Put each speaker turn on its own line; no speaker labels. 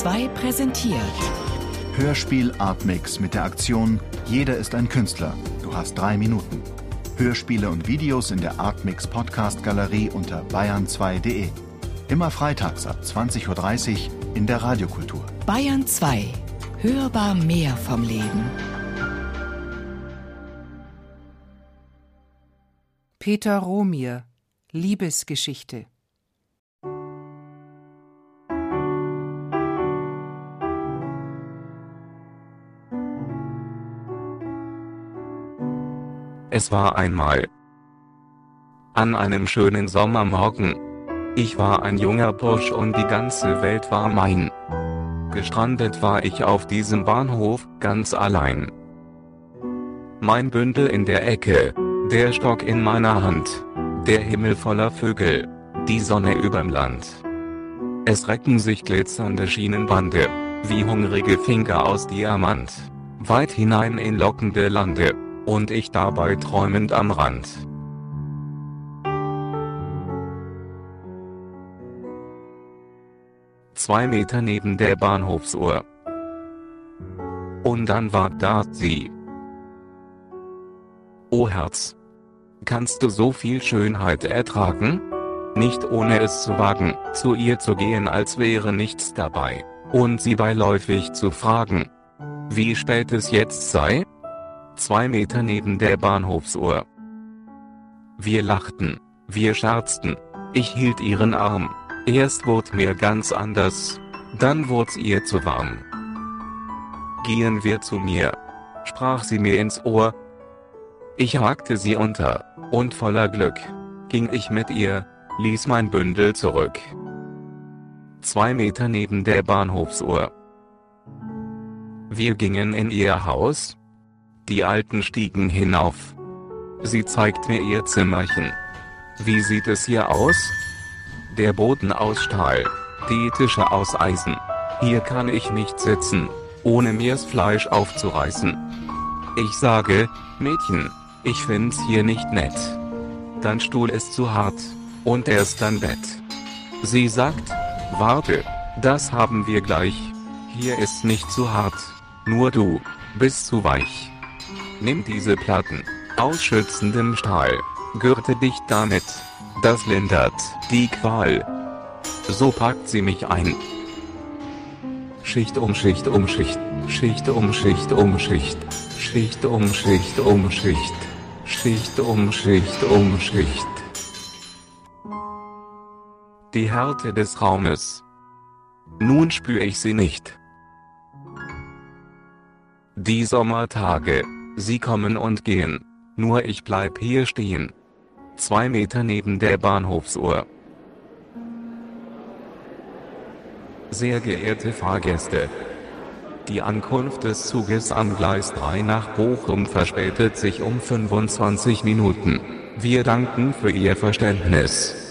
2 präsentiert.
Hörspiel Artmix mit der Aktion Jeder ist ein Künstler. Du hast drei Minuten. Hörspiele und Videos in der Artmix Podcast Galerie unter bayern2.de. Immer freitags ab 20.30 Uhr in der Radiokultur.
Bayern 2. Hörbar mehr vom Leben.
Peter Romier Liebesgeschichte
Es war einmal an einem schönen Sommermorgen. Ich war ein junger Bursch und die ganze Welt war mein. Gestrandet war ich auf diesem Bahnhof, ganz allein. Mein Bündel in der Ecke, der Stock in meiner Hand, der Himmel voller Vögel, die Sonne überm Land. Es recken sich glitzernde Schienenbande, wie hungrige Finger aus Diamant, weit hinein in lockende Lande und ich dabei träumend am Rand. Zwei Meter neben der Bahnhofsuhr. Und dann war da sie. O Herz. Kannst du so viel Schönheit ertragen? Nicht ohne es zu wagen, zu ihr zu gehen als wäre nichts dabei, und sie beiläufig zu fragen, wie spät es jetzt sei? Zwei Meter neben der Bahnhofsuhr. Wir lachten, wir scherzten, ich hielt ihren Arm, erst wurde mir ganz anders, dann wurd's ihr zu warm. Gehen wir zu mir, sprach sie mir ins Ohr. Ich hakte sie unter, und voller Glück, ging ich mit ihr, ließ mein Bündel zurück. Zwei Meter neben der Bahnhofsuhr. Wir gingen in ihr Haus, die Alten stiegen hinauf. Sie zeigt mir ihr Zimmerchen. Wie sieht es hier aus? Der Boden aus Stahl, die Tische aus Eisen. Hier kann ich nicht sitzen, ohne mir's Fleisch aufzureißen. Ich sage, Mädchen, ich find's hier nicht nett. Dein Stuhl ist zu hart, und erst dein Bett. Sie sagt, warte, das haben wir gleich. Hier ist nicht zu hart, nur du, bist zu weich. Nimm diese Platten aus schützendem Stahl, gürte dich damit. Das lindert die Qual. So packt sie mich ein. Schicht um Schicht um Schicht, Schicht um Schicht um Schicht, Schicht um Schicht um Schicht, Schicht um Schicht um Schicht. Die Härte des Raumes. Nun spüre ich sie nicht. Die Sommertage, Sie kommen und gehen. Nur ich bleib hier stehen. Zwei Meter neben der Bahnhofsuhr. Sehr geehrte Fahrgäste. Die Ankunft des Zuges am Gleis 3 nach Bochum verspätet sich um 25 Minuten. Wir danken für Ihr Verständnis.